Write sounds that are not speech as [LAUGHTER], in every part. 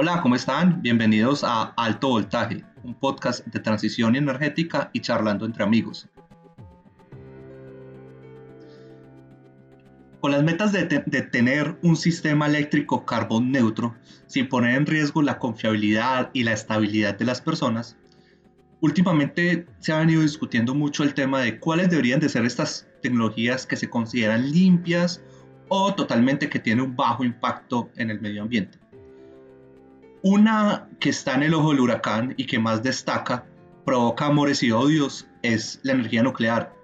Hola, ¿cómo están? Bienvenidos a Alto Voltaje, un podcast de transición energética y charlando entre amigos. Con las metas de, tener un sistema eléctrico carbón neutro, sin poner en riesgo la confiabilidad y la estabilidad de las personas, últimamente se ha venido discutiendo mucho el tema de cuáles deberían de ser estas tecnologías que se consideran limpias o totalmente que tienen un bajo impacto en el medio ambiente. Una que está en el ojo del huracán y que más destaca, provoca amores y odios, es la energía nuclear.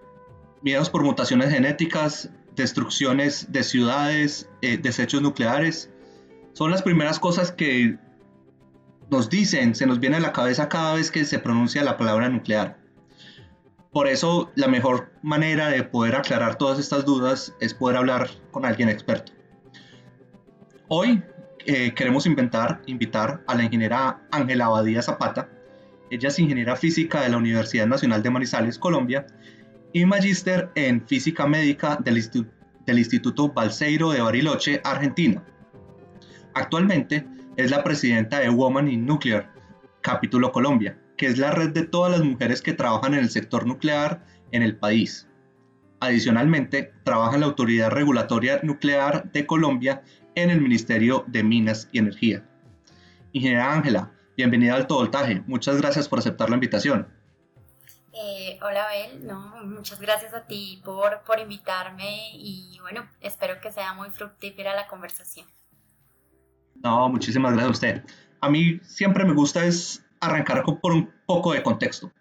Miedos por mutaciones genéticas, destrucciones de ciudades, eh, desechos nucleares, son las primeras cosas que nos dicen, se nos viene a la cabeza cada vez que se pronuncia la palabra nuclear. Por eso la mejor manera de poder aclarar todas estas dudas es poder hablar con alguien experto. Hoy eh, queremos invitar a la ingeniera Ángela Abadía Zapata. Ella es ingeniera física de la Universidad Nacional de Manizales, Colombia, y magíster en física médica del, del Instituto Balseiro de Bariloche, Argentina. Actualmente es la presidenta de Woman in Nuclear, capítulo Colombia, que es la red de todas las mujeres que trabajan en el sector nuclear en el país. Adicionalmente, trabaja en la Autoridad Regulatoria Nuclear de Colombia en el Ministerio de Minas y Energía. Ingeniera Ángela, bienvenida al Alto Voltaje. Muchas gracias por aceptar la invitación. Eh, hola Abel, no, muchas gracias a ti por, por invitarme y bueno, espero que sea muy fructífera la conversación. No, muchísimas gracias a usted. A mí siempre me gusta es arrancar por un poco de contexto.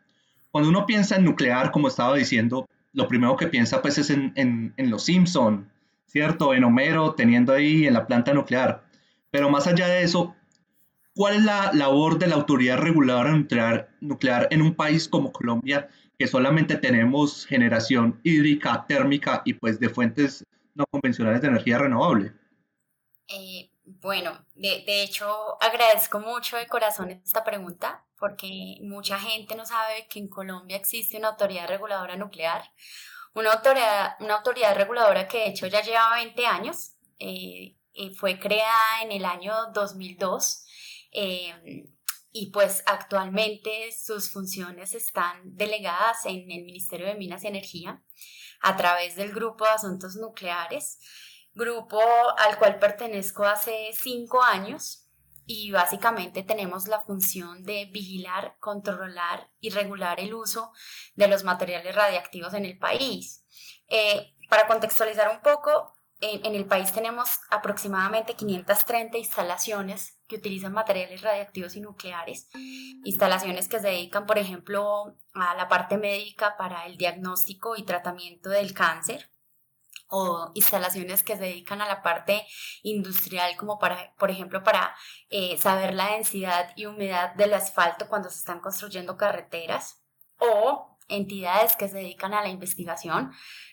Cuando uno piensa en nuclear, como estaba diciendo, lo primero que piensa pues es en, en, los Simpson, ¿cierto? En Homero teniendo ahí en la planta nuclear. Pero más allá de eso, ¿cuál es la labor de la autoridad reguladora nuclear, en un país como Colombia, que solamente tenemos generación hídrica, térmica y pues de fuentes no convencionales de energía renovable? Eh, bueno, de, de, hecho agradezco mucho de corazón esta pregunta porque mucha gente no sabe que en Colombia existe una autoridad reguladora nuclear, una autoridad, una autoridad reguladora que de hecho ya lleva 20 años, eh, fue creada en el año 2002 eh, y pues actualmente sus funciones están delegadas en el Ministerio de Minas y Energía a través del Grupo de Asuntos Nucleares grupo al cual pertenezco hace cinco años y básicamente tenemos la función de vigilar, controlar y regular el uso de los materiales radiactivos en el país. Eh, para contextualizar un poco, en, el país tenemos aproximadamente 530 instalaciones que utilizan materiales radiactivos y nucleares, instalaciones que se dedican, por ejemplo, a la parte médica para el diagnóstico y tratamiento del cáncer, o instalaciones que se dedican a la parte industrial, como para, por ejemplo, para eh, saber la densidad y humedad del asfalto cuando se están construyendo carreteras, o entidades que se dedican a la investigación,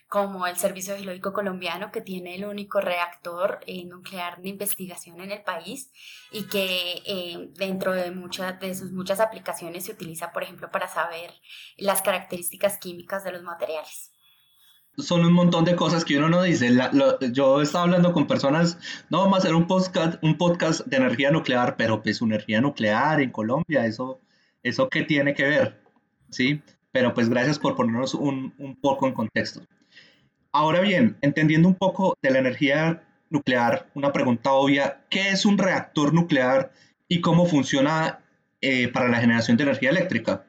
como el Servicio Geológico Colombiano, que tiene el único reactor eh, nuclear de investigación en el país y que eh, dentro de, muchas de sus muchas aplicaciones se utiliza, por ejemplo, para saber las características químicas de los materiales son un montón de cosas que uno no dice. yo estaba hablando con personas, no vamos a hacer un podcast, un podcast de energía nuclear, pero pues energía nuclear en Colombia, eso, eso qué tiene que ver, ¿sí? Pero pues gracias por ponernos un, un poco en contexto. Ahora bien, entendiendo un poco de la energía nuclear, una pregunta obvia, ¿qué es un reactor nuclear y cómo funciona eh, para la generación de energía eléctrica?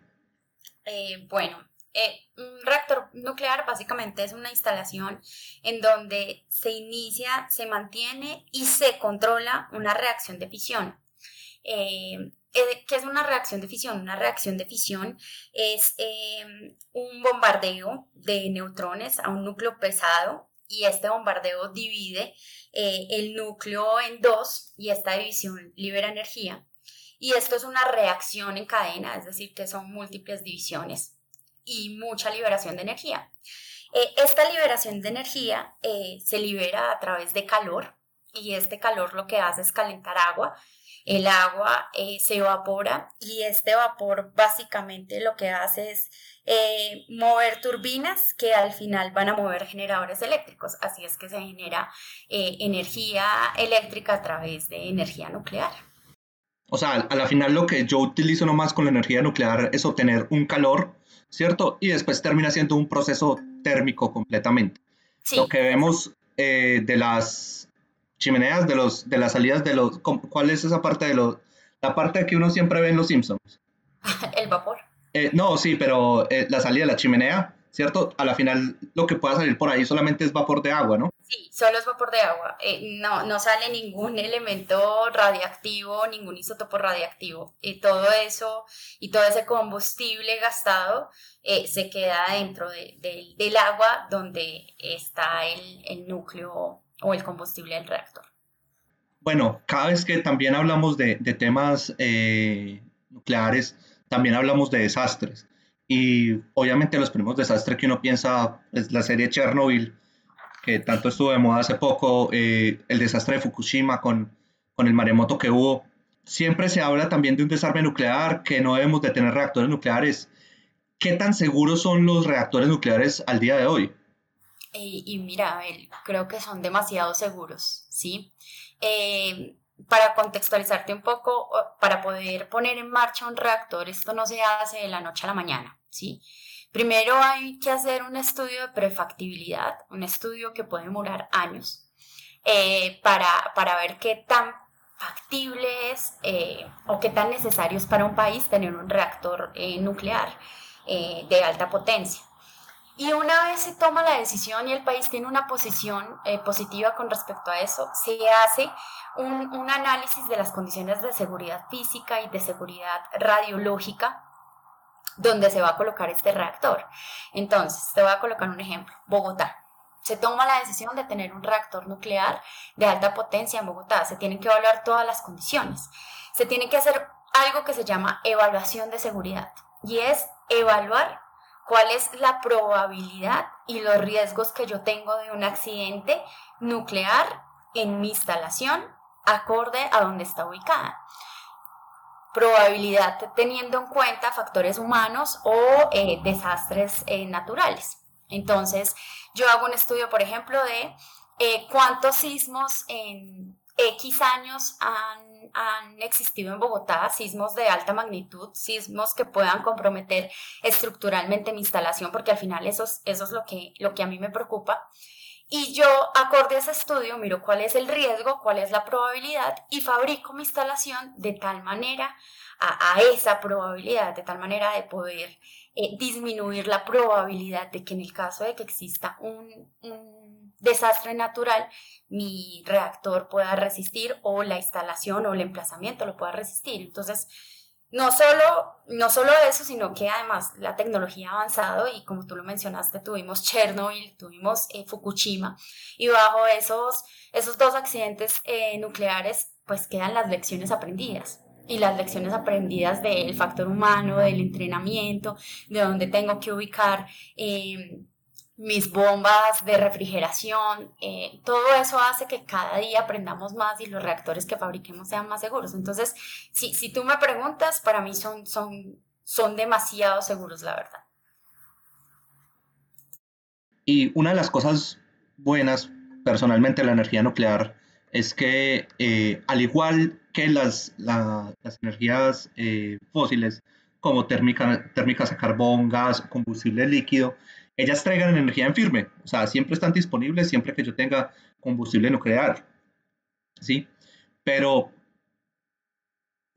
Eh, bueno, eh, un reactor nuclear básicamente es una instalación en donde se inicia, se mantiene y se controla una reacción de fisión. Eh, eh, ¿Qué es una reacción de fisión? Una reacción de fisión es un bombardeo de neutrones a un núcleo pesado y este bombardeo divide el núcleo en dos y esta división libera energía. Y esto es una reacción en cadena, es decir, que son múltiples divisiones y mucha liberación de energía. Eh, esta liberación de energía eh, se libera a través de calor y este calor lo que hace es calentar agua. El agua eh, se evapora y este vapor básicamente lo que hace es mover turbinas que al final van a mover generadores eléctricos. Así es que se genera energía eléctrica a través de energía nuclear. O sea, a la final lo que yo utilizo nomás con la energía nuclear es obtener un calor, ¿cierto? Y después termina siendo un proceso térmico completamente. Lo que vemos eh, de las chimeneas, de, los, de las salidas de los... ¿Cuál es esa parte de los... La parte que uno siempre ve en Los Simpsons? [LAUGHS] El vapor. Eh, no, sí, pero eh, la salida de la chimenea, ¿cierto? A la final lo que pueda salir por ahí solamente es vapor de agua, ¿no? Sí, solo es vapor de agua. Eh, no, no sale ningún elemento radiactivo, ningún isótopo radiactivo. Y todo eso y todo ese combustible gastado eh, se queda dentro del agua donde está el, núcleo o el combustible del reactor. Bueno, cada vez que también hablamos de, temas eh, nucleares, también hablamos de desastres. Y obviamente los primeros desastres que uno piensa es la serie Chernobyl, que tanto estuvo de moda hace poco, eh, el desastre de Fukushima con, con el maremoto que hubo. Siempre se habla también de un desarme nuclear, que no debemos de tener reactores nucleares. ¿Qué tan seguros son los reactores nucleares al día de hoy? Y, mira, creo que son demasiado seguros, ¿sí? Eh, para contextualizarte un poco, para poder poner en marcha un reactor, esto no se hace de la noche a la mañana, ¿sí? Primero hay que hacer un estudio de prefactibilidad, un estudio que puede demorar años, eh, para, para, ver qué tan factible es eh, o qué tan necesario es para un país tener un reactor eh, nuclear de alta potencia. Y una vez se toma la decisión y el país tiene una posición positiva con respecto a eso, se hace un, un análisis de las condiciones de seguridad física y de seguridad radiológica donde se va a colocar este reactor. Entonces, te voy a colocar un ejemplo. Bogotá. Se toma la decisión de tener un reactor nuclear de alta potencia en Bogotá. Se tienen que evaluar todas las condiciones. Se tiene que hacer algo que se llama evaluación de seguridad. Y es evaluar cuál es la probabilidad y los riesgos que yo tengo de un accidente nuclear en mi instalación acorde a donde está ubicada probabilidad teniendo en cuenta factores humanos o eh, desastres eh, naturales. Entonces, yo hago un estudio, por ejemplo, de eh, cuántos sismos en X años han, existido en Bogotá, sismos de alta magnitud, sismos que puedan comprometer estructuralmente mi instalación, porque al final eso es, eso es lo, que, lo que a mí me preocupa. Y yo, acorde a ese estudio, miro cuál es el riesgo, cuál es la probabilidad y fabrico mi instalación de tal manera a, esa probabilidad, de tal manera de poder eh, disminuir la probabilidad de que en el caso de que exista un, un desastre natural, mi reactor pueda resistir o la instalación o el emplazamiento lo pueda resistir. Entonces, no solo, no solo eso, sino que además la tecnología ha avanzado y como tú lo mencionaste, tuvimos Chernobyl, tuvimos eh, Fukushima y bajo esos, esos dos accidentes eh, nucleares pues quedan las lecciones aprendidas y las lecciones aprendidas del factor humano, del entrenamiento, de dónde tengo que ubicar eh, mis bombas de refrigeración, eh, todo eso hace que cada día aprendamos más y los reactores que fabriquemos sean más seguros. Entonces, si, si tú me preguntas, para mí son, son, son demasiado seguros, la verdad. Y una de las cosas buenas, personalmente, de la energía nuclear es que, eh, al igual que las, las energías eh, fósiles, como térmica, térmicas a carbón, gas, combustible líquido, ellas traigan energía en firme, o sea, siempre están disponibles siempre que yo tenga combustible nuclear, ¿sí? Pero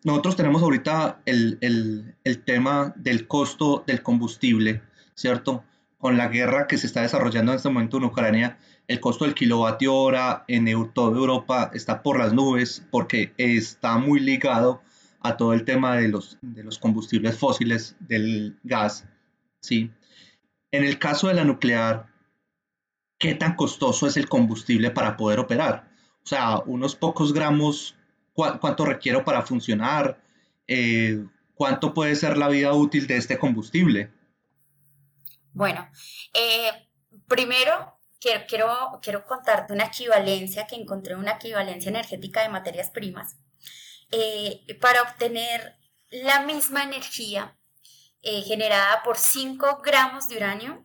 nosotros tenemos ahorita el, tema del costo del combustible, ¿cierto? Con la guerra que se está desarrollando en este momento en Ucrania, el costo del kilovatio hora en toda Europa está por las nubes porque está muy ligado a todo el tema de los, de los combustibles fósiles, del gas, ¿sí? En el caso de la nuclear, ¿qué tan costoso es el combustible para poder operar? O sea, unos pocos gramos, ¿cuánto requiero para funcionar? Eh, ¿Cuánto puede ser la vida útil de este combustible? Bueno, eh, primero quiero, quiero, contarte una equivalencia, que encontré una equivalencia energética de materias primas. Eh, para obtener la misma energía eh, generada por 5 gramos de uranio,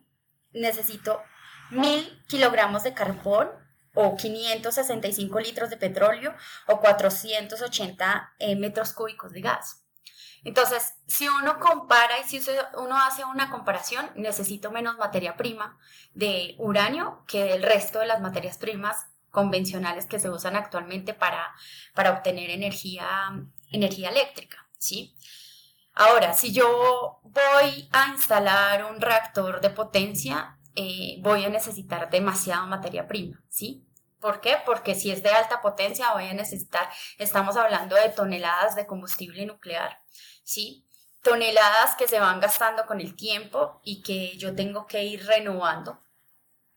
necesito 1000 kilogramos de carbón o 565 litros de petróleo o 480 eh, metros cúbicos de gas. Entonces, si uno compara y si uno hace una comparación, necesito menos materia prima de uranio que del resto de las materias primas convencionales que se usan actualmente para, para obtener energía, energía eléctrica, ¿sí? Ahora, si yo voy a instalar un reactor de potencia, eh, voy a necesitar demasiada materia prima, ¿sí? ¿Por qué? Porque si es de alta potencia voy a necesitar, estamos hablando de toneladas de combustible nuclear, ¿sí? Toneladas que se van gastando con el tiempo y que yo tengo que ir renovando.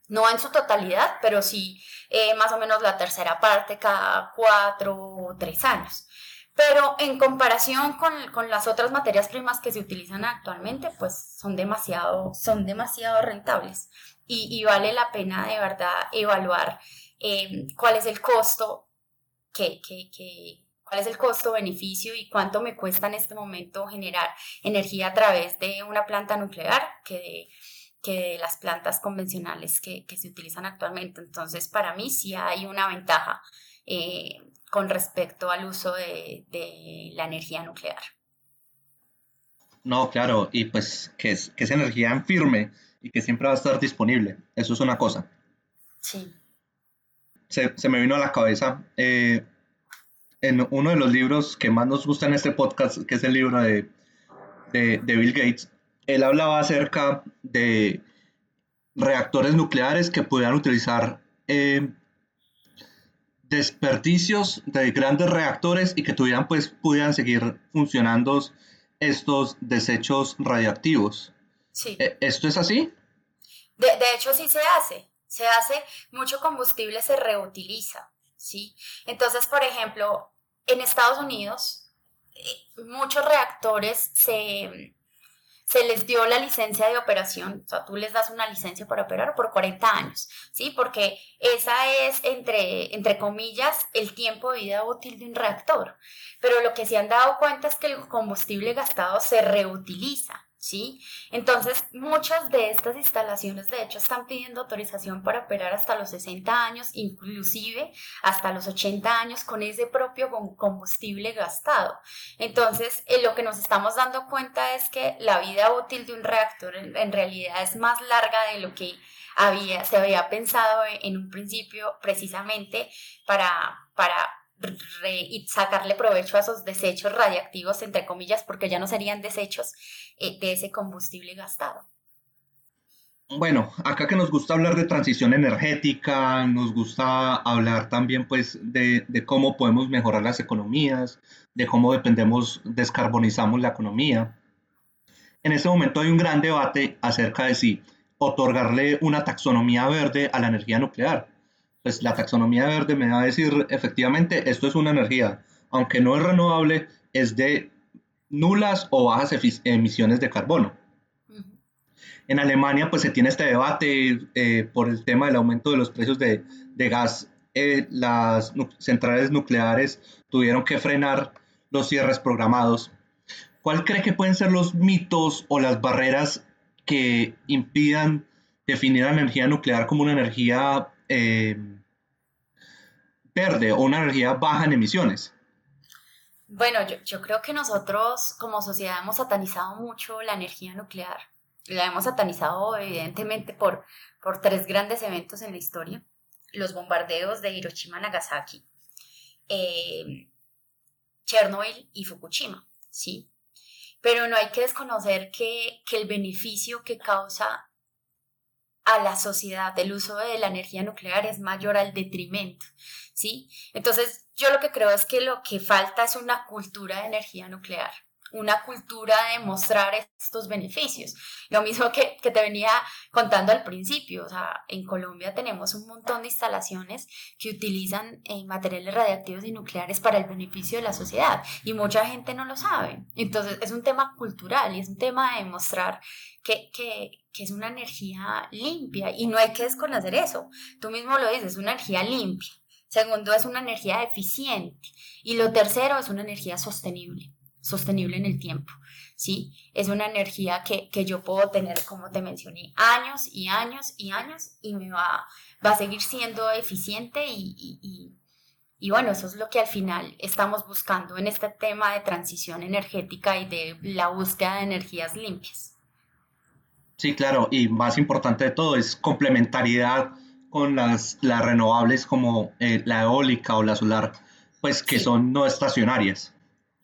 No en su totalidad, pero sí eh, más o menos la tercera parte cada cuatro o tres años. Pero en comparación con, con, las otras materias primas que se utilizan actualmente, pues son demasiado, son demasiado rentables y, y vale la pena de verdad evaluar Em, cuál es el costo, que, cuál es el costo-beneficio y cuánto me cuesta en este momento generar energía a través de una planta nuclear que de, que las plantas convencionales que, se utilizan actualmente. Entonces, para mí sí hay una ventaja eh, con respecto al uso de, de, la energía nuclear. No, claro, y pues que es, que es energía en firme y que siempre va a estar disponible. Eso es una cosa. Sí se, me vino a la cabeza eh, en uno de los libros que más nos gusta en este podcast, que es el libro de, de, Bill Gates, él hablaba acerca de reactores nucleares que pudieran utilizar eh, desperdicios de grandes reactores y que tuvieran, pues, pudieran seguir funcionando estos desechos radiactivos. Sí. Eh, ¿Esto es así? De, de hecho, sí se hace se hace, mucho combustible se reutiliza, ¿sí? Entonces, por ejemplo, en Estados Unidos, eh, muchos reactores se, se les dio la licencia de operación, o sea, tú les das una licencia para operar por 40 años, ¿sí? Porque esa es, entre, entre comillas, el tiempo de vida útil de un reactor. Pero lo que se han dado cuenta es que el combustible gastado se reutiliza. ¿Sí? Entonces, muchas de estas instalaciones, de hecho, están pidiendo autorización para operar hasta los 60 años, inclusive hasta los 80 años con ese propio combustible gastado. Entonces, eh, lo que nos estamos dando cuenta es que la vida útil de un reactor en, realidad es más larga de lo que había, se había pensado en un principio precisamente para, para y sacarle provecho a esos desechos radiactivos, entre comillas, porque ya no serían desechos eh, de ese combustible gastado. Bueno, acá que nos gusta hablar de transición energética, nos gusta hablar también pues de, de cómo podemos mejorar las economías, de cómo dependemos, descarbonizamos la economía. En este momento hay un gran debate acerca de si otorgarle una taxonomía verde a la energía nuclear pues la taxonomía verde me va a decir efectivamente esto es una energía, aunque no es renovable, es de nulas o bajas emisiones de carbono. En Alemania pues se tiene este debate eh, por el tema del aumento de los precios de, gas. Eh, las centrales nucleares tuvieron que frenar los cierres programados. ¿Cuál cree que pueden ser los mitos o las barreras que impidan definir la energía nuclear como una energía eh, o una energía baja en emisiones? Bueno, yo, creo que nosotros como sociedad hemos satanizado mucho la energía nuclear. La hemos satanizado evidentemente por, por tres grandes eventos en la historia. Los bombardeos de Hiroshima, Nagasaki, eh, Chernobyl y Fukushima, ¿sí? Pero no hay que desconocer que, que el beneficio que causa a la sociedad del uso de la energía nuclear es mayor al detrimento, ¿sí? Entonces, yo lo que creo es que lo que falta es una cultura de energía nuclear, una cultura de mostrar estos beneficios. Lo mismo que, te venía contando al principio, o sea, en Colombia tenemos un montón de instalaciones que utilizan eh, materiales radiactivos y nucleares para el beneficio de la sociedad y mucha gente no lo sabe. Entonces, es un tema cultural y es un tema de mostrar que, que es una energía limpia y no hay que desconocer eso. Tú mismo lo dices, es una energía limpia. Segundo, es una energía eficiente. Y lo tercero es una energía sostenible sostenible en el tiempo, ¿sí? Es una energía que, yo puedo tener, como te mencioné, años y años y años y me va, va a seguir siendo eficiente y, y, bueno, eso es lo que al final estamos buscando en este tema de transición energética y de la búsqueda de energías limpias. Sí, claro, y más importante de todo es complementariedad con las, las renovables como eh, la eólica o la solar, pues que son no estacionarias.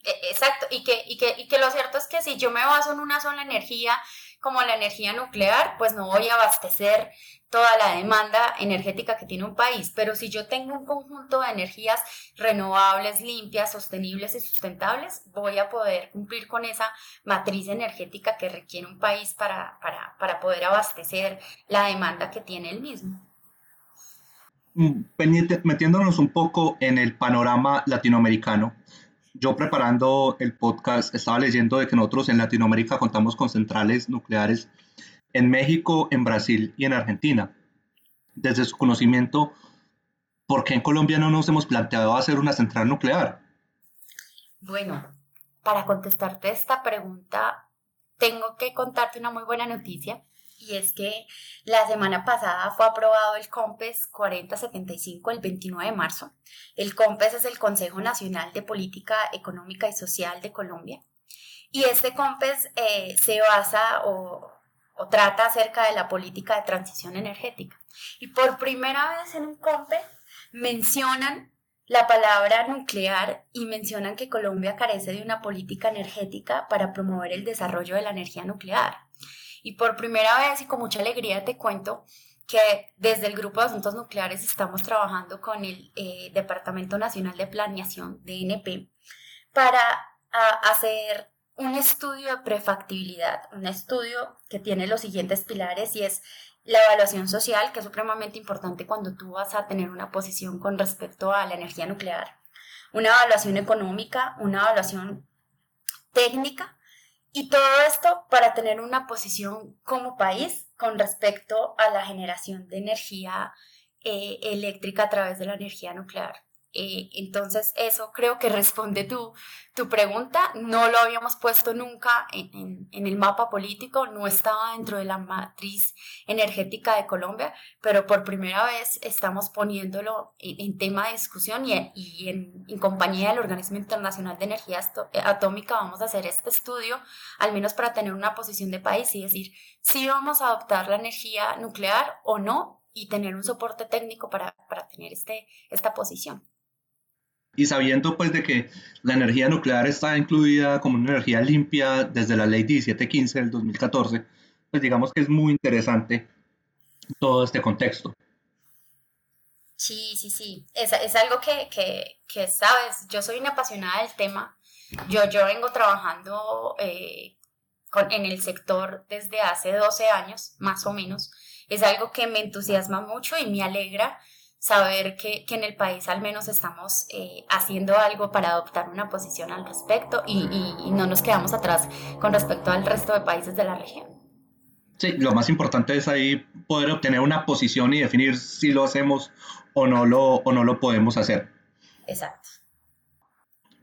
E, exacto, y que, y, que, y que lo cierto es que si yo me baso en una sola energía, como la energía nuclear, pues no voy a abastecer toda la demanda energética que tiene un país. Pero si yo tengo un conjunto de energías renovables, limpias, sostenibles y sustentables, voy a poder cumplir con esa matriz energética que requiere un país para, para, para poder abastecer la demanda que tiene el mismo. Mm, metiéndonos un poco en el panorama latinoamericano, yo preparando el podcast estaba leyendo de que nosotros en Latinoamérica contamos con centrales nucleares en México, en Brasil y en Argentina. Desde su conocimiento, ¿por qué en Colombia no nos hemos planteado hacer una central nuclear? Bueno, para contestarte esta pregunta, tengo que contarte una muy buena noticia y es que la semana pasada fue aprobado el COMPES 4075 el 29 de marzo. El COMPES es el Consejo Nacional de Política Económica y Social de Colombia. Y este COMPES eh, se basa o, o, trata acerca de la política de transición energética. Y por primera vez en un COMPES mencionan la palabra nuclear y mencionan que Colombia carece de una política energética para promover el desarrollo de la energía nuclear. Y por primera vez y con mucha alegría te cuento que desde el Grupo de Asuntos Nucleares estamos trabajando con el eh, Departamento Nacional de Planeación, DNP, para hacer un estudio de prefactibilidad, un estudio que tiene los siguientes pilares y es la evaluación social, que es supremamente importante cuando tú vas a tener una posición con respecto a la energía nuclear, una evaluación económica, una evaluación técnica y todo esto para tener una posición como país con respecto a la generación de energía eh, eléctrica a través de la energía nuclear. Eh, entonces, eso creo que responde tu, tu pregunta. No lo habíamos puesto nunca en, el mapa político, no estaba dentro de la matriz energética de Colombia, pero por primera vez estamos poniéndolo en, tema de discusión y, y en, compañía del Organismo Internacional de Energía Atómica vamos a hacer este estudio, al menos para tener una posición de país y decir si vamos a adoptar la energía nuclear o no y tener un soporte técnico para, para tener este, esta posición y sabiendo pues de que la energía nuclear está incluida como una energía limpia desde la ley 1715 del 2014, pues digamos que es muy interesante todo este contexto. Sí, sí, sí, es, es algo que, que, que, sabes, yo soy una apasionada del tema, yo, yo vengo trabajando eh, con, en el sector desde hace 12 años, más o menos, es algo que me entusiasma mucho y me alegra saber que, que, en el país al menos estamos eh, haciendo algo para adoptar una posición al respecto y, y, no nos quedamos atrás con respecto al resto de países de la región. Sí, lo más importante es ahí poder obtener una posición y definir si lo hacemos o no lo, o no lo podemos hacer. Exacto.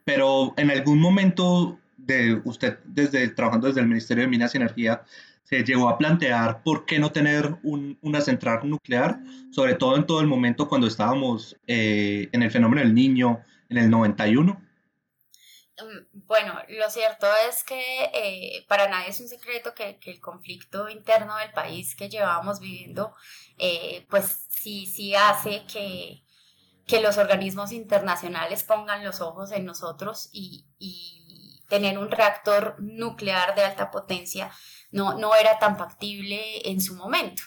Pero en algún momento de usted, desde trabajando desde el Ministerio de Minas y Energía, se llegó a plantear por qué no tener una central nuclear, sobre todo en todo el momento cuando estábamos eh, en el fenómeno del niño en el 91. Mm, bueno, lo cierto es que eh, para nadie es un secreto que, el conflicto interno del país que llevábamos viviendo, eh, pues sí, sí hace que, que, los organismos internacionales pongan los ojos en nosotros y tener un reactor nuclear de alta potencia no, era tan factible en su momento.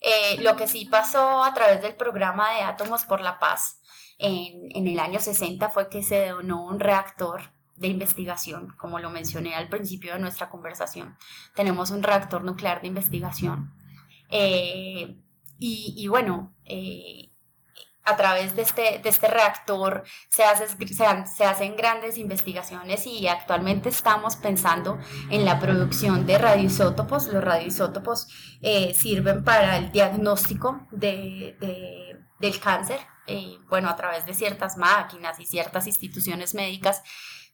Eh, lo que sí pasó a través del programa de Átomos por la Paz en, el año 60 fue que se donó un reactor de investigación, como lo mencioné al principio de nuestra conversación. Tenemos un reactor nuclear de investigación. Eh, y, bueno, eh, a través de este, de este reactor se, se, hacen grandes investigaciones y actualmente estamos pensando en la producción de radioisótopos. Los radioisótopos eh, sirven para el diagnóstico de, del cáncer, eh, bueno, a través de ciertas máquinas y ciertas instituciones médicas,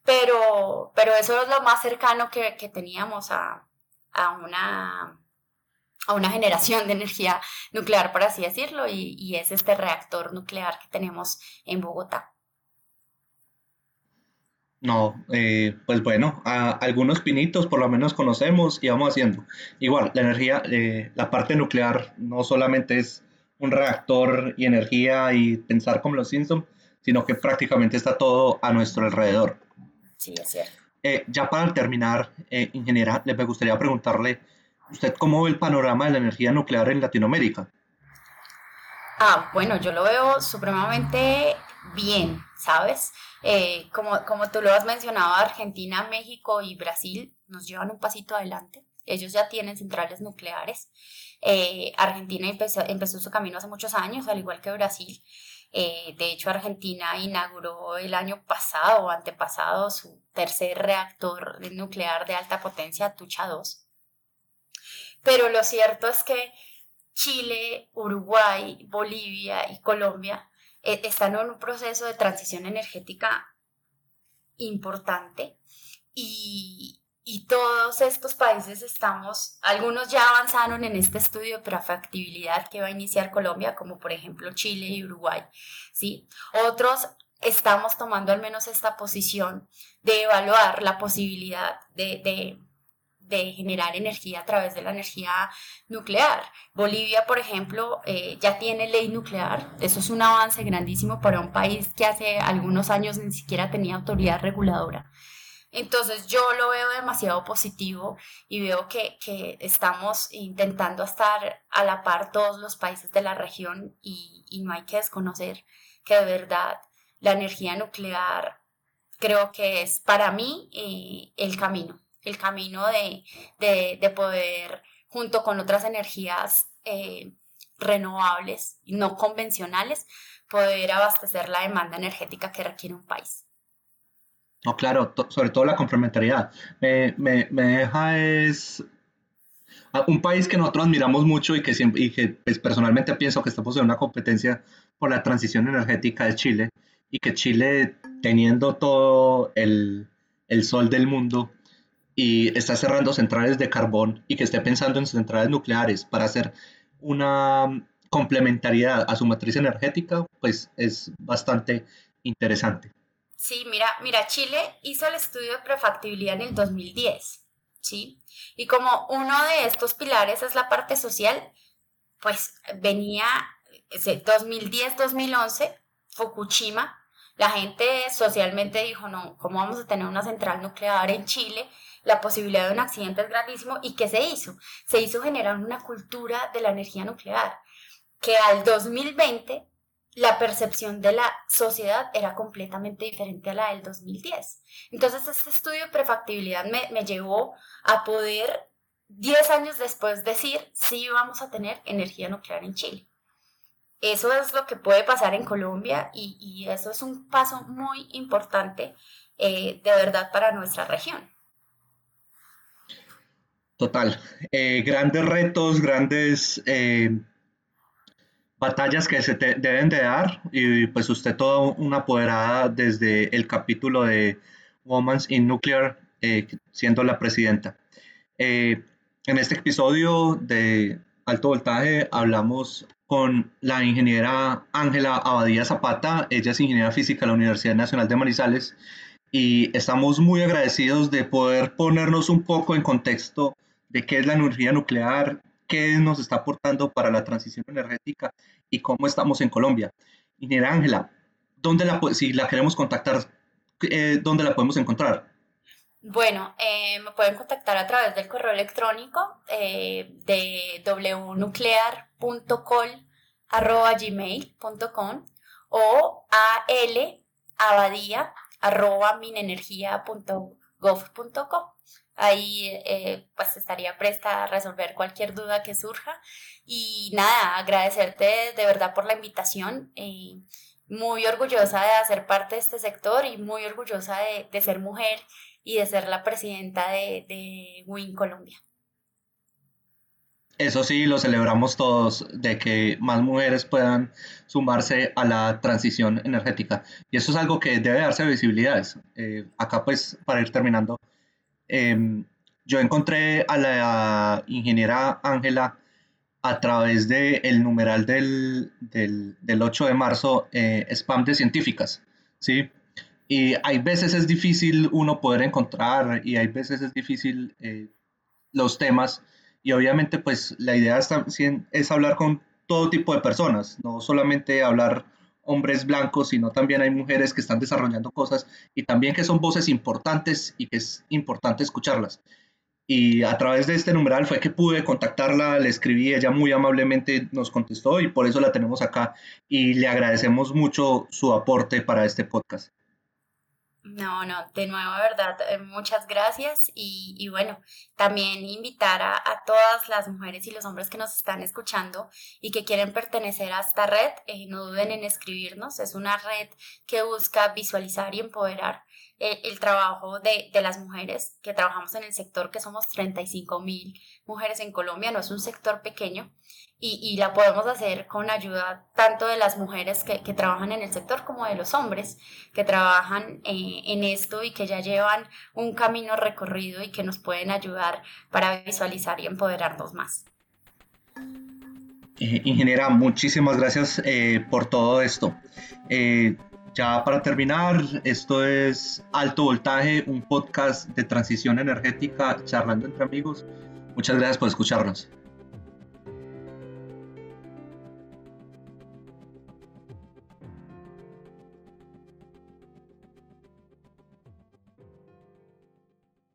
pero, pero eso es lo más cercano que, que teníamos a, a una a una generación de energía nuclear, por así decirlo, y, es este reactor nuclear que tenemos en Bogotá. No, eh, pues bueno, algunos pinitos por lo menos conocemos y vamos haciendo. Igual, la energía, eh, la parte nuclear no solamente es un reactor y energía y pensar como los Simpsons, sino que prácticamente está todo a nuestro alrededor. Sí, es cierto. Eh, ya para terminar, ingeniera, me gustaría preguntarle, ¿Usted cómo ve el panorama de la energía nuclear en Latinoamérica? Ah, bueno, yo lo veo supremamente bien, ¿sabes? Eh, como, como tú lo has mencionado, Argentina, México y Brasil nos llevan un pasito adelante. Ellos ya tienen centrales nucleares. Eh, Argentina empezó, empezó, su camino hace muchos años, al igual que Brasil. Eh, de hecho, Argentina inauguró el año pasado o antepasado su tercer reactor nuclear de alta potencia, Tucha 2. Pero lo cierto es que Chile, Uruguay, Bolivia y Colombia eh, están en un proceso de transición energética importante y, todos estos países estamos, algunos ya avanzaron en este estudio de prefactibilidad que va a iniciar Colombia, como por ejemplo Chile y Uruguay, ¿sí? Otros estamos tomando al menos esta posición de evaluar la posibilidad de generar energía a través de la energía nuclear. Bolivia, por ejemplo, eh, ya tiene ley nuclear. Eso es un avance grandísimo para un país que hace algunos años ni siquiera tenía autoridad reguladora. Entonces yo lo veo demasiado positivo y veo que, estamos intentando estar a la par todos los países de la región y, no hay que desconocer que de verdad la energía nuclear creo que es para mí eh, el camino el camino de, poder, junto con otras energías eh, renovables y no convencionales, poder abastecer la demanda energética que requiere un país. No, claro, sobre todo la complementariedad. Me, deja es un país que nosotros admiramos mucho y que, siempre, y que pues, personalmente pienso que estamos en una competencia por la transición energética de Chile y que Chile, teniendo todo el, el sol del mundo, y está cerrando centrales de carbón y que esté pensando en centrales nucleares para hacer una complementariedad a su matriz energética, pues es bastante interesante. Sí, mira, mira, Chile hizo el estudio de prefactibilidad en el 2010, ¿sí? Y como uno de estos pilares es la parte social, pues venía 2010-2011, Fukushima, la gente socialmente dijo, no, ¿cómo vamos a tener una central nuclear en Chile? La posibilidad de un accidente es grandísimo. ¿Y qué se hizo? Se hizo generar una cultura de la energía nuclear, que al 2020 la percepción de la sociedad era completamente diferente a la del 2010. Entonces, este estudio de prefactibilidad me, me llevó a poder, 10 años después, decir, sí vamos a tener energía nuclear en Chile. Eso es lo que puede pasar en Colombia y, y eso es un paso muy importante eh, de verdad para nuestra región. Total. Eh, grandes retos, grandes eh, batallas que se deben de dar y pues usted toda una apoderada desde el capítulo de Women's in Nuclear eh, siendo la presidenta. en este episodio de Alto Voltaje hablamos con la ingeniera Ángela Abadía Zapata, ella es ingeniera física de la Universidad Nacional de Manizales y estamos muy agradecidos de poder ponernos un poco en contexto de qué es la energía nuclear, qué nos está aportando para la transición energética y cómo estamos en Colombia. Ingeniera Ángela, ¿dónde la, si la queremos contactar, eh, ¿dónde la podemos encontrar? Bueno, eh, me pueden contactar a través del correo electrónico eh, de wnuclear.col.gmail.com o a minenergia.gov.com. Ahí eh, pues estaría presta a resolver cualquier duda que surja. Y nada, agradecerte de verdad por la invitación. Eh, muy orgullosa de hacer parte de este sector y muy orgullosa de, ser mujer y de ser la presidenta de, de WIN Colombia. Eso sí, lo celebramos todos, de que más mujeres puedan sumarse a la transición energética. Y eso es algo que debe darse visibilidad. Eh, acá pues, para ir terminando, Em, yo encontré a la ingeniera Ángela a través del el numeral del, del, del, 8 de marzo, eh, spam de científicas, ¿sí? Y hay veces es difícil uno poder encontrar y hay veces es difícil eh, los temas y obviamente pues la idea es, es hablar con todo tipo de personas, no solamente hablar hombres blancos, sino también hay mujeres que están desarrollando cosas y también que son voces importantes y que es importante escucharlas. Y a través de este numeral fue que pude contactarla, le escribí, ella muy amablemente nos contestó y por eso la tenemos acá y le agradecemos mucho su aporte para este podcast. No, no, de nuevo, verdad, eh, muchas gracias y, y bueno, también invitar a, a, todas las mujeres y los hombres que nos están escuchando y que quieren pertenecer a esta red, eh, no duden en escribirnos, es una red que busca visualizar y empoderar eh, el trabajo de, de, las mujeres que trabajamos en el sector, que somos 35 mil mujeres en Colombia, no es un sector pequeño y, la podemos hacer con ayuda tanto de las mujeres que, trabajan en el sector como de los hombres que trabajan eh, en esto y que ya llevan un camino recorrido y que nos pueden ayudar para visualizar y empoderarnos más. Eh, ingeniera, muchísimas gracias eh, por todo esto. Ya para terminar, esto es Alto Voltaje, un podcast de transición energética charlando entre amigos. Muchas gracias por escucharnos.